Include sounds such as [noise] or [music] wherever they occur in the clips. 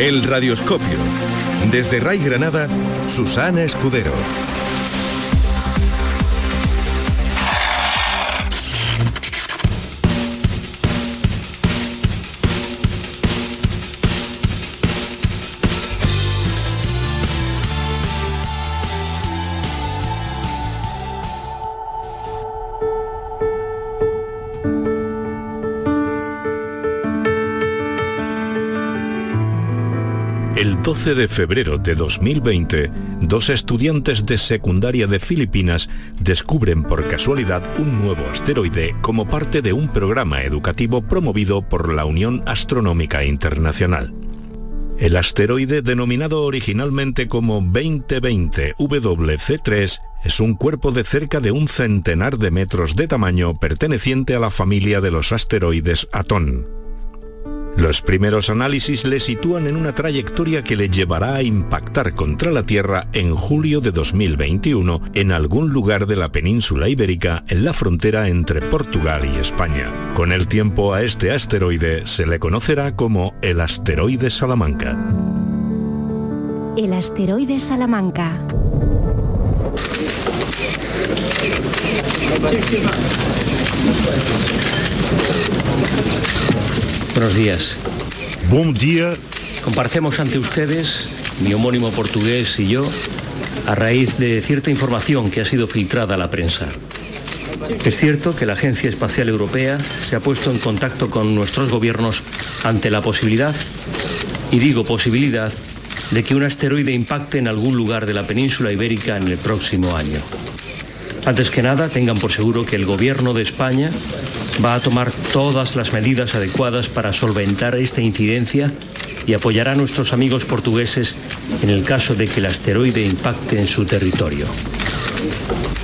El Radioscopio. Desde Ray Granada, Susana Escudero. 12 de febrero de 2020, dos estudiantes de secundaria de Filipinas descubren por casualidad un nuevo asteroide como parte de un programa educativo promovido por la Unión Astronómica Internacional. El asteroide, denominado originalmente como 2020 WC3, es un cuerpo de cerca de un centenar de metros de tamaño perteneciente a la familia de los asteroides Atón. Los primeros análisis le sitúan en una trayectoria que le llevará a impactar contra la Tierra en julio de 2021 en algún lugar de la península ibérica en la frontera entre Portugal y España. Con el tiempo a este asteroide se le conocerá como el asteroide Salamanca. El asteroide Salamanca. Buenos días. Buen día. Comparecemos ante ustedes, mi homónimo portugués y yo, a raíz de cierta información que ha sido filtrada a la prensa. Es cierto que la Agencia Espacial Europea se ha puesto en contacto con nuestros gobiernos ante la posibilidad, y digo posibilidad, de que un asteroide impacte en algún lugar de la península ibérica en el próximo año. Antes que nada, tengan por seguro que el gobierno de España va a tomar todas las medidas adecuadas para solventar esta incidencia y apoyará a nuestros amigos portugueses en el caso de que el asteroide impacte en su territorio.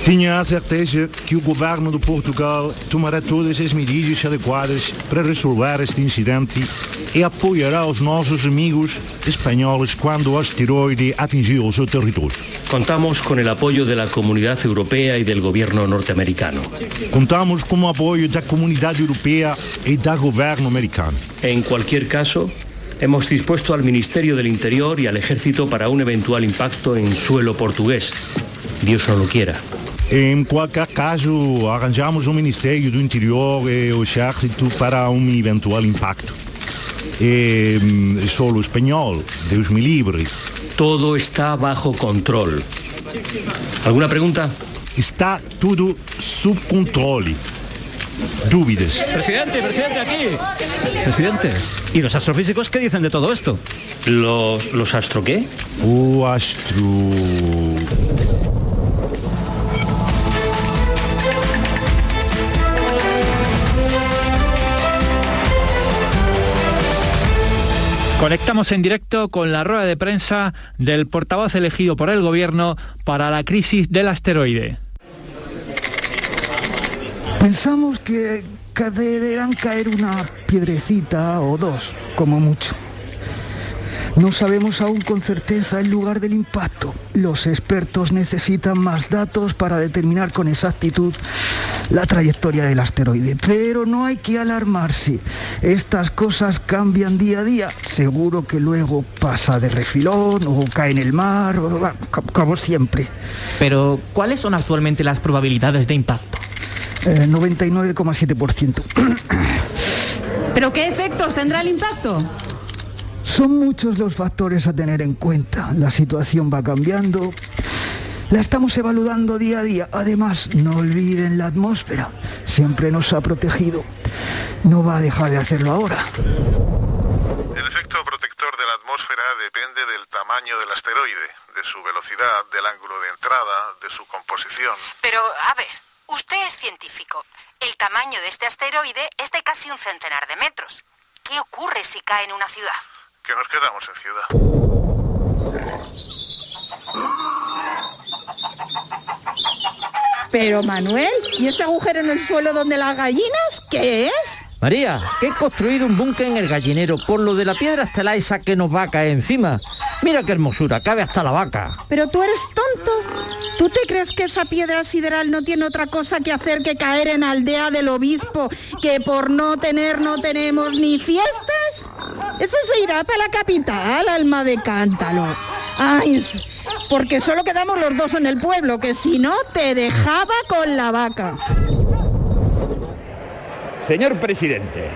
Tinha certeza que o governo de Portugal tomará todas as medidas adequadas para resolver este incidente e apoiará os nossos amigos espanhóis quando o asteroide atingir o seu território. Contamos con el apoyo de la comunidad europea y del gobierno norteamericano. Contamos com o apoio da comunidade europeia e do governo americano. En cualquier caso, hemos dispuesto al Ministerio del Interior y al Ejército para un eventual impacto en suelo portugués. Dios no lo quiera. Em qualquer caso, arranjamos o Ministério do Interior e o Exército para um eventual impacto. E, solo espanhol, Deus me livre. Todo está bajo control. ¿Alguna pregunta? Está tudo sob controle. Dúvidas. Presidente, presidente, aquí. Presidentes, ¿y los astrofísicos qué dicen de todo esto? ¿Los, los astro qué? O astro... Conectamos en directo con la rueda de prensa del portavoz elegido por el gobierno para la crisis del asteroide. Pensamos que deberán caer una piedrecita o dos, como mucho. No sabemos aún con certeza el lugar del impacto. Los expertos necesitan más datos para determinar con exactitud la trayectoria del asteroide. Pero no hay que alarmarse. Estas cosas cambian día a día. Seguro que luego pasa de refilón o cae en el mar, como siempre. Pero, ¿cuáles son actualmente las probabilidades de impacto? Eh, 99,7%. [coughs] ¿Pero qué efectos tendrá el impacto? Son muchos los factores a tener en cuenta. La situación va cambiando. La estamos evaluando día a día. Además, no olviden la atmósfera. Siempre nos ha protegido. No va a dejar de hacerlo ahora. El efecto protector de la atmósfera depende del tamaño del asteroide, de su velocidad, del ángulo de entrada, de su composición. Pero, a ver, usted es científico. El tamaño de este asteroide es de casi un centenar de metros. ¿Qué ocurre si cae en una ciudad? Que nos quedamos en ciudad. Pero Manuel, ¿y este agujero en el suelo donde las gallinas? ¿Qué es? María, que he construido un búnker en el gallinero por lo de la piedra estelar esa que nos va a caer encima. Mira qué hermosura, cabe hasta la vaca. Pero tú eres tonto. ¿Tú te crees que esa piedra sideral no tiene otra cosa que hacer que caer en aldea del obispo, que por no tener no tenemos ni fiestas? Eso se irá para la capital, alma de cántalo. Ay, porque solo quedamos los dos en el pueblo, que si no te dejaba con la vaca. Señor presidente,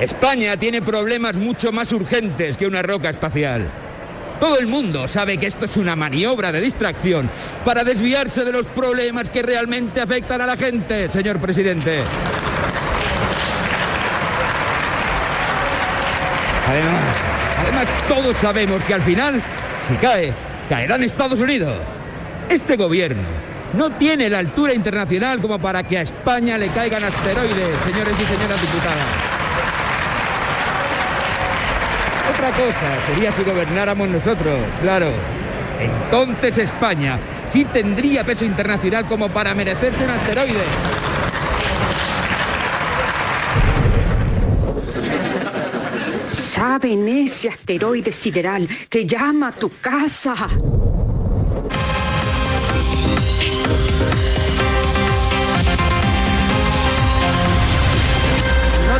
España tiene problemas mucho más urgentes que una roca espacial. Todo el mundo sabe que esto es una maniobra de distracción para desviarse de los problemas que realmente afectan a la gente, señor presidente. Además, además todos sabemos que al final, si cae, caerán Estados Unidos. Este gobierno no tiene la altura internacional como para que a España le caigan asteroides, señores y señoras diputadas. Otra cosa sería si gobernáramos nosotros, claro. Entonces España sí tendría peso internacional como para merecerse un asteroide. ¿Saben ese asteroide sideral que llama a tu casa?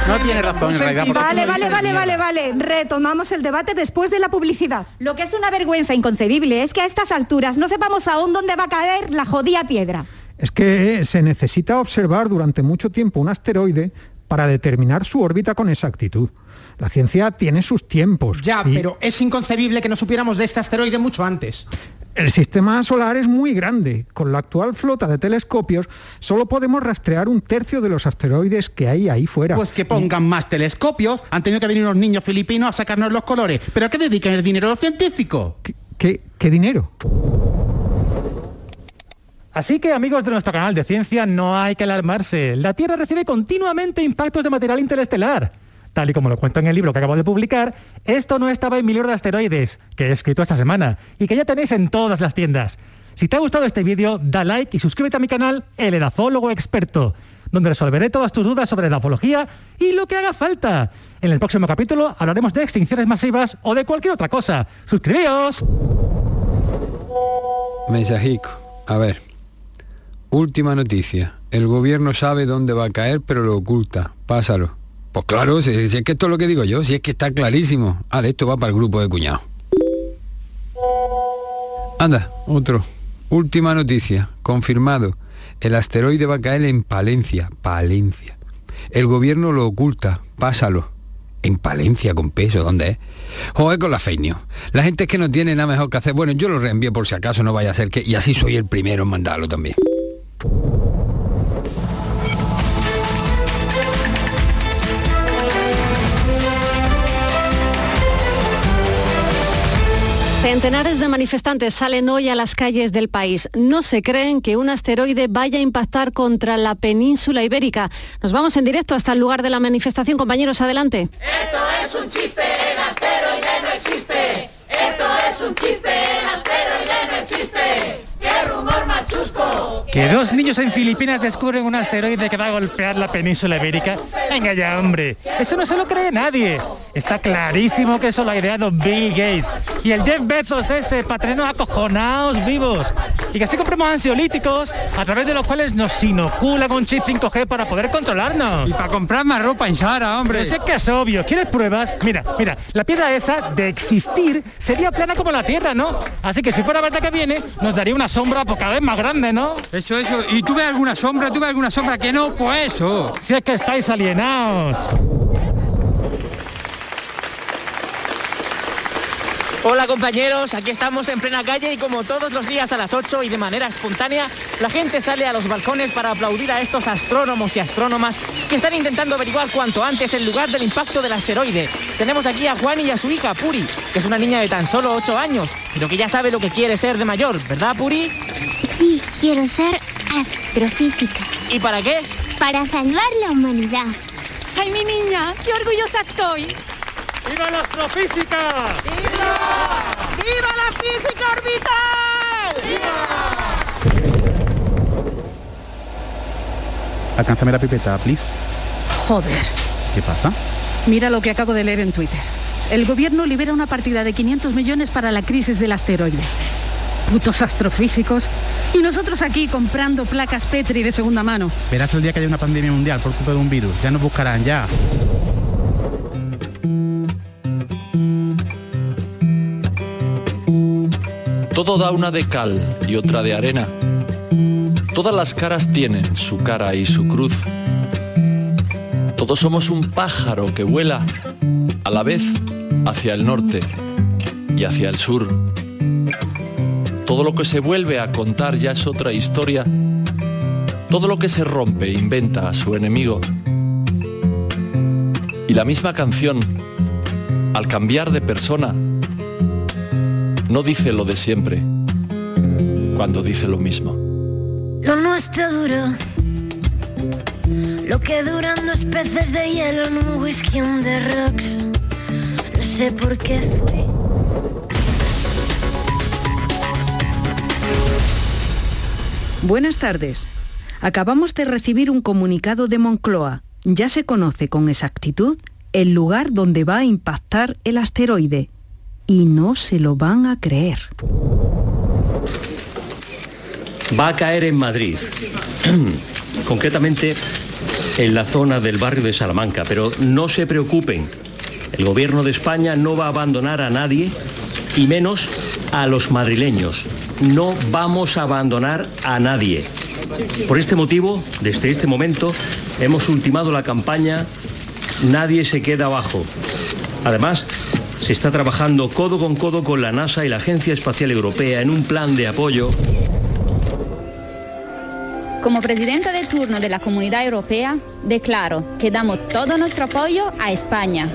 No tiene razón en realidad. Vale, vale, vale, vale, vale. Retomamos el debate después de la publicidad. Lo que es una vergüenza inconcebible es que a estas alturas no sepamos aún dónde va a caer la jodida piedra. Es que se necesita observar durante mucho tiempo un asteroide para determinar su órbita con exactitud. La ciencia tiene sus tiempos. Ya, y pero es inconcebible que no supiéramos de este asteroide mucho antes. El sistema solar es muy grande. Con la actual flota de telescopios solo podemos rastrear un tercio de los asteroides que hay ahí fuera. Pues que pongan más telescopios. Han tenido que venir unos niños filipinos a sacarnos los colores. ¿Pero a qué dedican el dinero los científicos? ¿Qué, qué dinero? Así que amigos de nuestro canal de ciencia, no hay que alarmarse. La Tierra recibe continuamente impactos de material interestelar. Tal y como lo cuento en el libro que acabo de publicar, esto no estaba en mi libro de asteroides, que he escrito esta semana, y que ya tenéis en todas las tiendas. Si te ha gustado este vídeo, da like y suscríbete a mi canal, El Edafólogo Experto, donde resolveré todas tus dudas sobre edafología y lo que haga falta. En el próximo capítulo hablaremos de extinciones masivas o de cualquier otra cosa. ¡Suscribíos! Mensajico. A ver. Última noticia. El gobierno sabe dónde va a caer, pero lo oculta. Pásalo. Pues claro, si, es que esto es lo que digo yo, si es que está clarísimo. Ah, esto va para el grupo de cuñados. Anda, otro. Última noticia. Confirmado. El asteroide va a caer en Palencia. Palencia. El gobierno lo oculta. Pásalo. En Palencia con peso, ¿dónde es? Joder con la fake news. La gente es que no tiene nada mejor que hacer. Bueno, yo lo reenvío por si acaso no vaya a ser que... Y así soy el primero en mandarlo también. Centenares de manifestantes salen hoy a las calles del país. No se creen que un asteroide vaya a impactar contra la península ibérica. Nos vamos en directo hasta el lugar de la manifestación. Compañeros, adelante. Esto es un chiste, el asteroide no existe. Esto es un chiste, el asteroide no existe. ¡Qué rumor más chusco! Que dos niños en Filipinas descubren un asteroide que va a golpear la península ibérica. Venga ya, hombre. Eso no se lo cree nadie. Está clarísimo que eso lo ha ideado Bill Gates. Y el Jeff Bezos ese, patreno acojonados vivos. Y que así compramos ansiolíticos a través de los cuales nos inoculan un chip 5G para poder controlarnos. Y para comprar más ropa en Sara, hombre. Pero sé que es obvio. ¿Quieres pruebas? Mira, mira, la piedra esa de existir sería plana como la Tierra, ¿no? Así que si fuera verdad que viene, nos daría una sombra pues, cada vez más grande, ¿no? Eso, eso. ¿Y tú ves alguna sombra? ¿Tú ves alguna sombra que no? Pues eso. Si es que estáis alienados. Hola compañeros, aquí estamos en plena calle y como todos los días a las 8 y de manera espontánea, la gente sale a los balcones para aplaudir a estos astrónomos y astrónomas que están intentando averiguar cuanto antes el lugar del impacto del asteroide. Tenemos aquí a Juan y a su hija, Puri, que es una niña de tan solo 8 años, pero que ya sabe lo que quiere ser de mayor, ¿verdad Puri? Sí, quiero ser astrofísica. ¿Y para qué? Para salvar la humanidad. ¡Ay, mi niña! ¡Qué orgullosa estoy! ¡Viva la astrofísica! ¡Viva la física orbital! Alcánzame la pipeta, please. Joder, ¿Qué pasa? mira lo que acabo de leer en Twitter. El gobierno libera una partida de 500 millones para la crisis del asteroide. Putos astrofísicos. Y nosotros aquí comprando placas Petri de segunda mano. Verás el día que haya una pandemia mundial por culpa de un virus. Ya nos buscarán, ya. Todo da una de cal y otra de arena. Todas las caras tienen su cara y su cruz. Todos somos un pájaro que vuela a la vez hacia el norte y hacia el sur. Todo lo que se vuelve a contar ya es otra historia. Todo lo que se rompe inventa a su enemigo. Y la misma canción, al cambiar de persona, no dice lo de siempre cuando dice lo mismo. Lo nuestro duró. Lo que duran dos peces de hielo en un whisky on the rocks. No sé por qué fue. Buenas tardes. Acabamos de recibir un comunicado de Moncloa. Ya se conoce con exactitud el lugar donde va a impactar el asteroide. Y no se lo van a creer. Va a caer en Madrid, [clears throat] concretamente en la zona del barrio de Salamanca, pero no se preocupen, el gobierno de España no va a abandonar a nadie y menos a los madrileños. No vamos a abandonar a nadie. Por este motivo, desde este momento, hemos ultimado la campaña Nadie se queda abajo. Además, se está trabajando codo con codo con la NASA y la Agencia Espacial Europea en un plan de apoyo Como presidenta de turno de la Comunidad Europea, declaro que damos todo nuestro apoyo a España.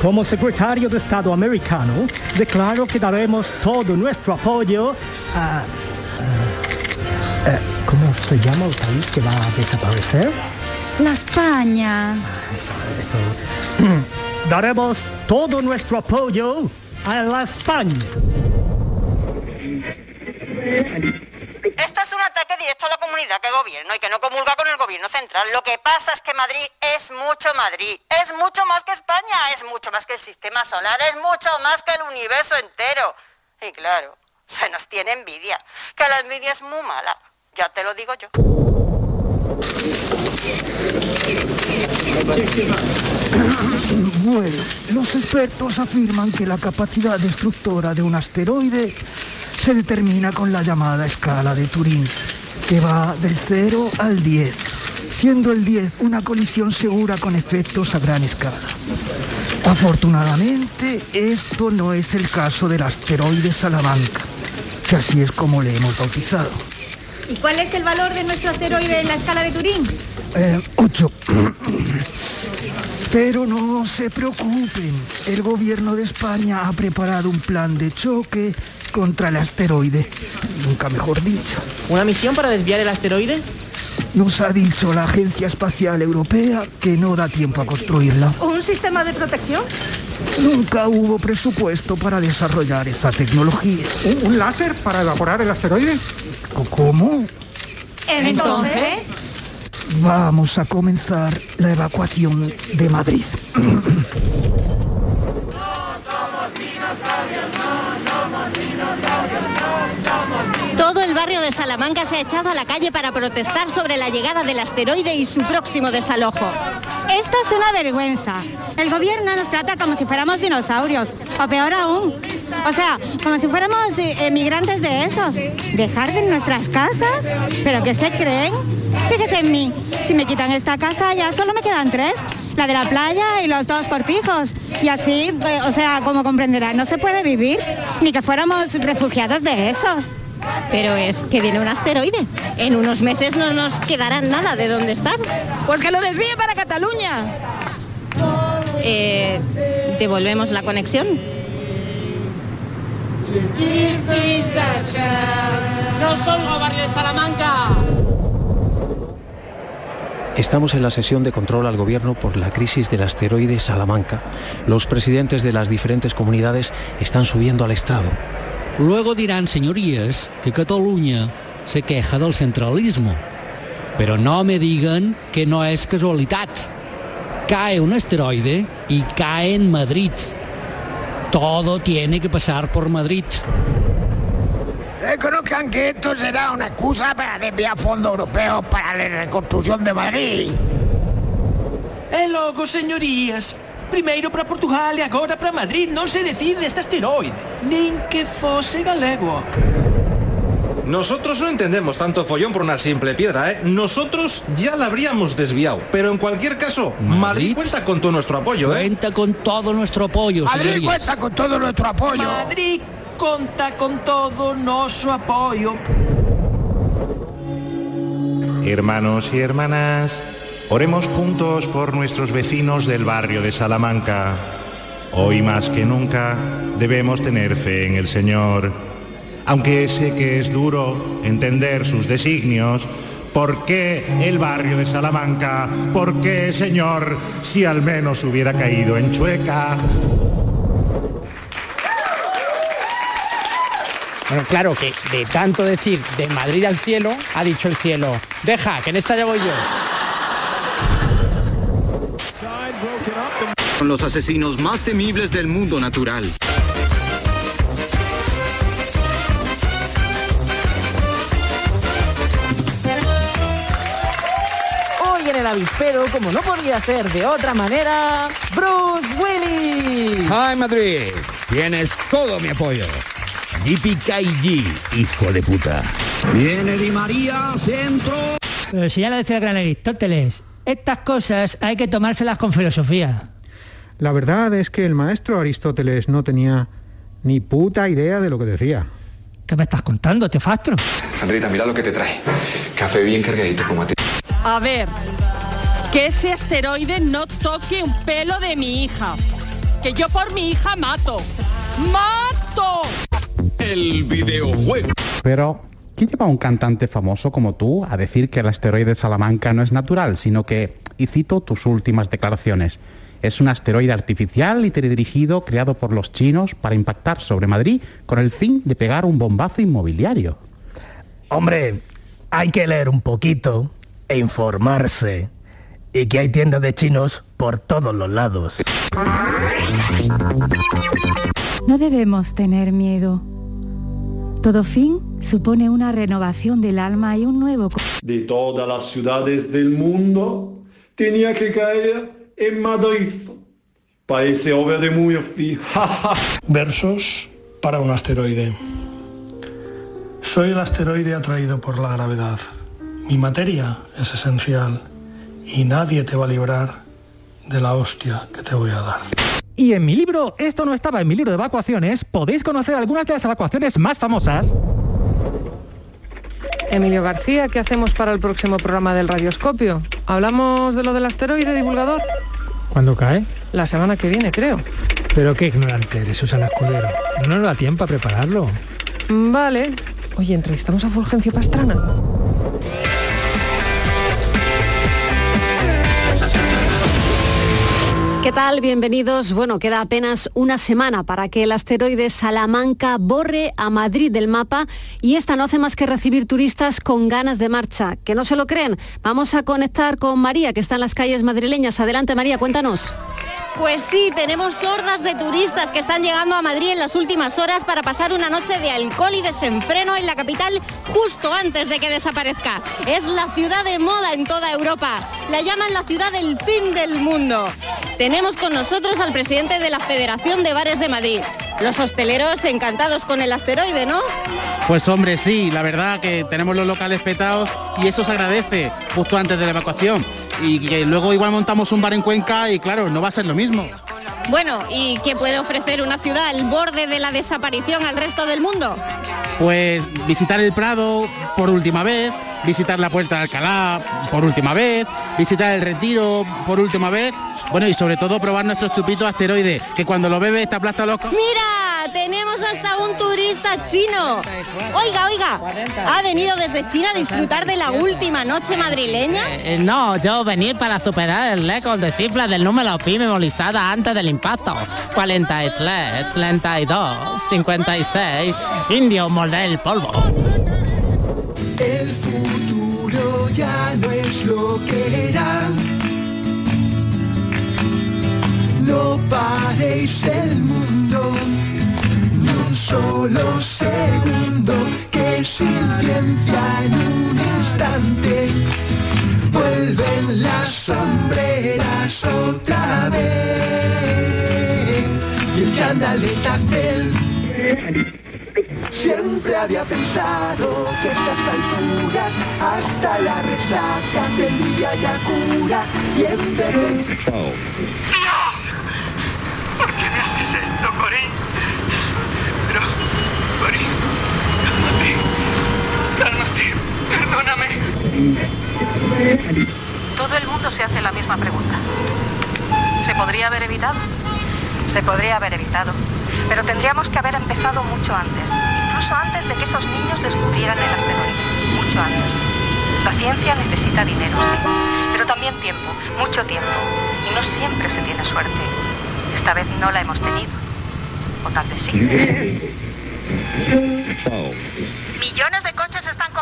Como secretario de Estado americano, declaro que daremos todo nuestro apoyo a... a- ¿Cómo se llama el país que va a desaparecer? La España. Eso. [clears throat] Daremos todo nuestro apoyo a la España. Esto es un ataque directo a la comunidad que gobierno y que no comulga con el gobierno central. Lo que pasa es que Madrid es mucho Madrid, es mucho más que España, es mucho más que el sistema solar, es mucho más que el universo entero. Y claro, se nos tiene envidia, que la envidia es muy mala, ya te lo digo yo. Bueno, los expertos afirman que la capacidad destructora de un asteroide se determina con la llamada escala de Turín, que va del 0 al 10, siendo el 10 una colisión segura con efectos a gran escala. Afortunadamente, esto no es el caso del asteroide Salamanca, que así es como le hemos bautizado. ¿Y cuál es el valor de nuestro asteroide en la escala de Turín? Eh, ocho. Pero no se preocupen, el gobierno de España ha preparado un plan de choque contra el asteroide. Nunca mejor dicho. ¿Una misión para desviar el asteroide? Nos ha dicho la Agencia Espacial Europea que no da tiempo a construirla. ¿Un sistema de protección? Nunca hubo presupuesto para desarrollar esa tecnología. ¿Un, un láser para evaporar el asteroide? ¿Cómo? Entonces, Vamos a comenzar la evacuación de Madrid. [clears throat] Todo el barrio de Salamanca se ha echado a la calle para protestar sobre la llegada del asteroide y su próximo desalojo. Esto es una vergüenza. El gobierno nos trata como si fuéramos dinosaurios, o peor aún. O sea, como si fuéramos eh, emigrantes de esos. Dejar de nuestras casas, pero ¿qué se creen? Fíjese en mí, si me quitan esta casa ya solo me quedan tres. La de la playa y los dos cortijos. Y así, eh, o sea, como comprenderás, no se puede vivir ni que fuéramos refugiados de eso. Pero es que viene un asteroide. En unos meses no nos quedará nada de dónde estar. Pues que lo desvíe para Cataluña. Eh, ¿Devolvemos la conexión? No somos barrio de Salamanca. Estamos en la sesión de control al gobierno por la crisis del asteroide Salamanca. Los presidentes de las diferentes comunidades están subiendo al Estado. Luego dirán, señorías, que Cataluña se queja del centralismo. Pero no me digan que no es casualidad. Cae un asteroide y cae en Madrid. Todo tiene que pasar por Madrid. Reconozcan que esto será una excusa para desviar fondos europeos para la reconstrucción de Madrid. E logo, señorías, primeiro para Portugal e agora para Madrid non se decide este asteroide, nin que fose galego. Nosotros no entendemos tanto follón por una simple piedra, ¿eh? Nosotros ya la habríamos desviado. Pero en cualquier caso, Madrid, cuenta con todo nuestro apoyo, ¿eh? Cuenta con todo nuestro apoyo, Madrid señorías. cuenta con todo nuestro apoyo. Madrid conta con todo noso apoio. Hermanos y hermanas, oremos juntos por nuestros vecinos del barrio de Salamanca. Hoy más que nunca debemos tener fe en el Señor. Aunque sé que es duro entender sus designios, ¿por qué el barrio de Salamanca? ¿Por qué, Señor, si al menos hubiera caído en Chueca? Bueno, claro que de tanto decir de Madrid al cielo, ha dicho el cielo, deja, que en esta ya voy yo. Son los asesinos más temibles del mundo natural. Hoy en el avispero, como no podía ser de otra manera, Bruce Willis. ¡Ay, Madrid! Tienes todo mi apoyo. Yippee hijo de puta. Viene Di María, centro. Pero si ya lo decía el gran Aristóteles, estas cosas hay que tomárselas con filosofía. La verdad es que el maestro Aristóteles no tenía ni puta idea de lo que decía. ¿Qué me estás contando, Teofastro? Sandrita, mira lo que te trae. Café bien cargadito como a ti. A ver, que ese asteroide no toque un pelo de mi hija. Que yo por mi hija mato. ¡Mato! El videojuego. Pero, ¿qué lleva a un cantante famoso como tú a decir que el asteroide Salamanca no es natural, sino que, y cito tus últimas declaraciones, es un asteroide artificial y teledirigido creado por los chinos para impactar sobre Madrid con el fin de pegar un bombazo inmobiliario? Hombre, hay que leer un poquito e informarse. Y que hay tiendas de chinos por todos los lados. No debemos tener miedo. Todo fin supone una renovación del alma y un nuevo... co- de todas las ciudades del mundo tenía que caer en Madrid. Paese obra de Murphy. Versos para un asteroide. Soy el asteroide atraído por la gravedad. Mi materia es esencial y nadie te va a librar de la hostia que te voy a dar. Y en mi libro, esto no estaba en mi libro de evacuaciones, podéis conocer algunas de las evacuaciones más famosas. Emilio García, ¿qué hacemos para el próximo programa del Radioscopio? ¿Hablamos de lo del asteroide divulgador? ¿Cuándo cae? La semana que viene, creo. Pero qué ignorante eres, Susana Escudero. No nos da tiempo a prepararlo. Vale. Oye, entrevistamos a Fulgencio Pastrana. ¿Qué tal? Bienvenidos. Bueno, queda apenas una semana para que el asteroide Salamanca borre a Madrid del mapa y esta no hace más que recibir turistas con ganas de marcha. ¿Que no se lo creen? Vamos a conectar con María, que está en las calles madrileñas. Adelante, María, cuéntanos. Pues sí, tenemos hordas de turistas que están llegando a Madrid en las últimas horas para pasar una noche de alcohol y desenfreno en la capital justo antes de que desaparezca. Es la ciudad de moda en toda Europa. La llaman la ciudad del fin del mundo. Tenemos con nosotros al presidente de la Federación de Bares de Madrid. Los hosteleros encantados con el asteroide, ¿no? Pues hombre, sí, la verdad que tenemos los locales petados y eso se agradece justo antes de la evacuación. Y que luego igual montamos un bar en Cuenca y claro, no va a ser lo mismo. Bueno, ¿y qué puede ofrecer una ciudad al borde de la desaparición al resto del mundo? Pues visitar el Prado por última vez, visitar la Puerta de Alcalá por última vez, visitar el Retiro por última vez, bueno y sobre todo probar nuestros chupitos asteroides, que cuando lo bebes te aplasta loco. ¡Mira! Tenemos hasta un turista chino. Oiga, oiga, ¿ha venido desde China a disfrutar de la última noche madrileña? Eh, no, yo venir para superar el récord de cifras del número pi memorizada antes del impacto. 43, 32, 56, indio molde el polvo. El futuro ya no es lo que era. No paréis el mundo un solo segundo que sin ciencia en un instante vuelven las sombreras otra vez. Y el tactel Siempre había pensado que estas alturas hasta la resaca tendría ya cura y en vez de... ¡Dios! ¿Por qué me haces esto, Corín? Pero, Corín, perdóname. Todo el mundo se hace la misma pregunta. ¿Se podría haber evitado? Se podría haber evitado, pero tendríamos que haber empezado mucho antes, incluso antes de que esos niños descubrieran el asteroide, mucho antes. La ciencia necesita dinero, sí, pero también tiempo, mucho tiempo, y no siempre se tiene suerte. Esta vez no la hemos tenido, o tal vez sí. [laughs] Millones de coches están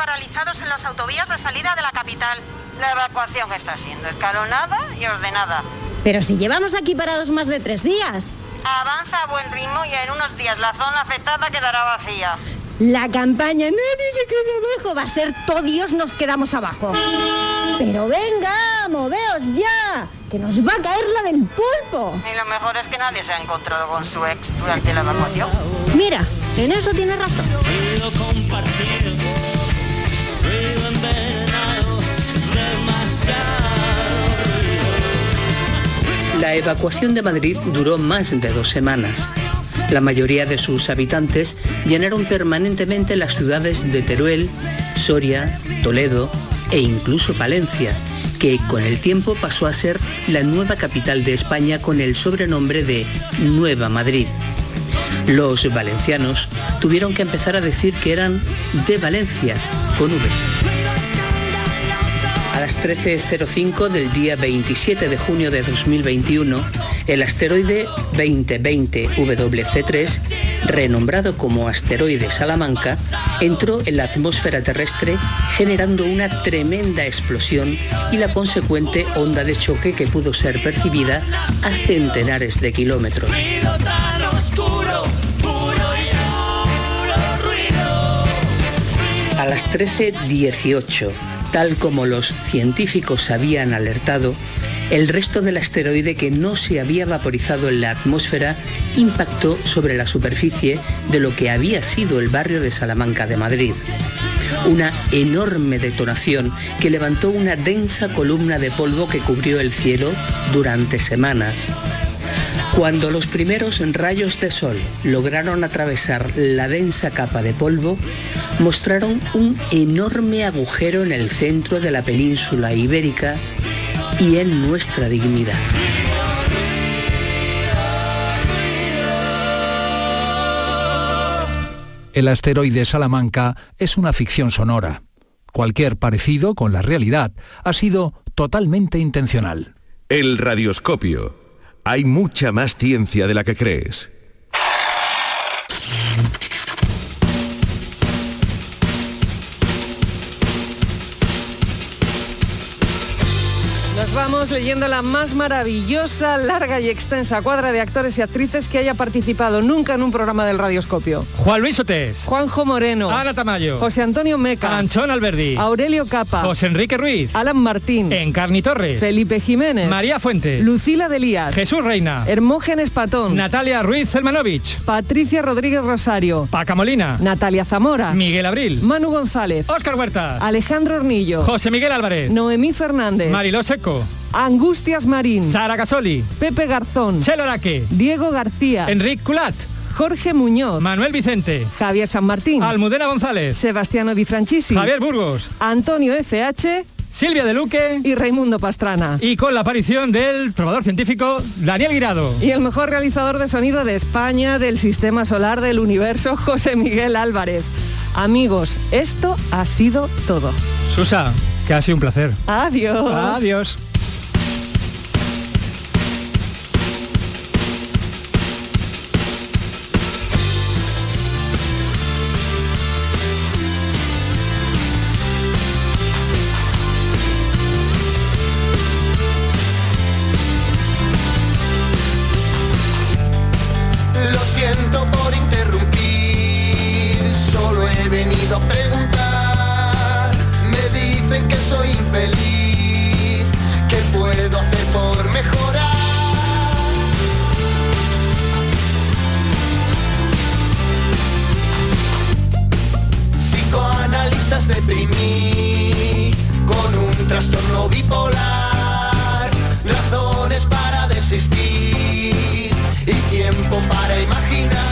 paralizados en las autovías de salida de la capital. La evacuación está siendo escalonada y ordenada. Pero si llevamos aquí parados más de tres días. Avanza a buen ritmo y en unos días la zona afectada quedará vacía. La campaña Nadie se queda abajo va a ser todo Dios nos quedamos abajo. Pero venga, moveos ya, que nos va a caer la del pulpo. Y lo mejor es que nadie se ha encontrado con su ex durante la evacuación. Mira, en eso tienes razón. La evacuación de Madrid duró más de dos semanas. La mayoría de sus habitantes llenaron permanentemente las ciudades de Teruel, Soria, Toledo e incluso Palencia, que con el tiempo pasó a ser la nueva capital de España con el sobrenombre de Nueva Madrid. Los valencianos tuvieron que empezar a decir que eran de Valencia, con V. A las 13.05 del día 27 de junio de 2021, el asteroide 2020 WC3, renombrado como asteroide Salamanca, entró en la atmósfera terrestre generando una tremenda explosión y la consecuente onda de choque que pudo ser percibida a centenares de kilómetros. A las 13.18, tal como los científicos habían alertado, el resto del asteroide que no se había vaporizado en la atmósfera impactó sobre la superficie de lo que había sido el barrio de Salamanca de Madrid. Una enorme detonación que levantó una densa columna de polvo que cubrió el cielo durante semanas. Cuando los primeros rayos de sol lograron atravesar la densa capa de polvo, mostraron un enorme agujero en el centro de la península ibérica y en nuestra dignidad. El asteroide Salamanca es una ficción sonora. Cualquier parecido con la realidad ha sido totalmente intencional. El radioscopio. Hay mucha más ciencia de la que crees. Nos vamos leyendo la más maravillosa, larga y extensa cuadra de actores y actrices que haya participado nunca en un programa del Radioscopio. Juan Luis Otés. Juanjo Moreno. Ana Tamayo. José Antonio Meca. Anchón Alberdi. Aurelio Capa. José Enrique Ruiz. Alan Martín. Encarni Torres. Felipe Jiménez. María Fuente. Lucila Delías. Jesús Reina. Hermógenes Patón. Natalia Ruiz Zelmanovich. Patricia Rodríguez Rosario. Paca Molina. Natalia Zamora. Miguel Abril. Manu González. Óscar Huerta. Alejandro Hornillo. José Miguel Álvarez. Noemí Fernández. Mariló Seco. Angustias Marín. Sara Casoli. Pepe Garzón. Chelo Araque. Diego García. Enrique Culat. Jorge Muñoz. Manuel Vicente. Javier San Martín. Almudena González. Sebastiano Di Franchisi. Javier Burgos. Antonio FH. Silvia de Luque y Raimundo Pastrana. Y con la aparición del trovador científico Daniel Guirado. Y el mejor realizador de sonido de España, del Sistema Solar, del Universo, José Miguel Álvarez. Amigos, esto ha sido todo. Susa, que ha sido un placer. Adiós. Adiós. deprimí con un trastorno bipolar, razones para desistir y tiempo para imaginar.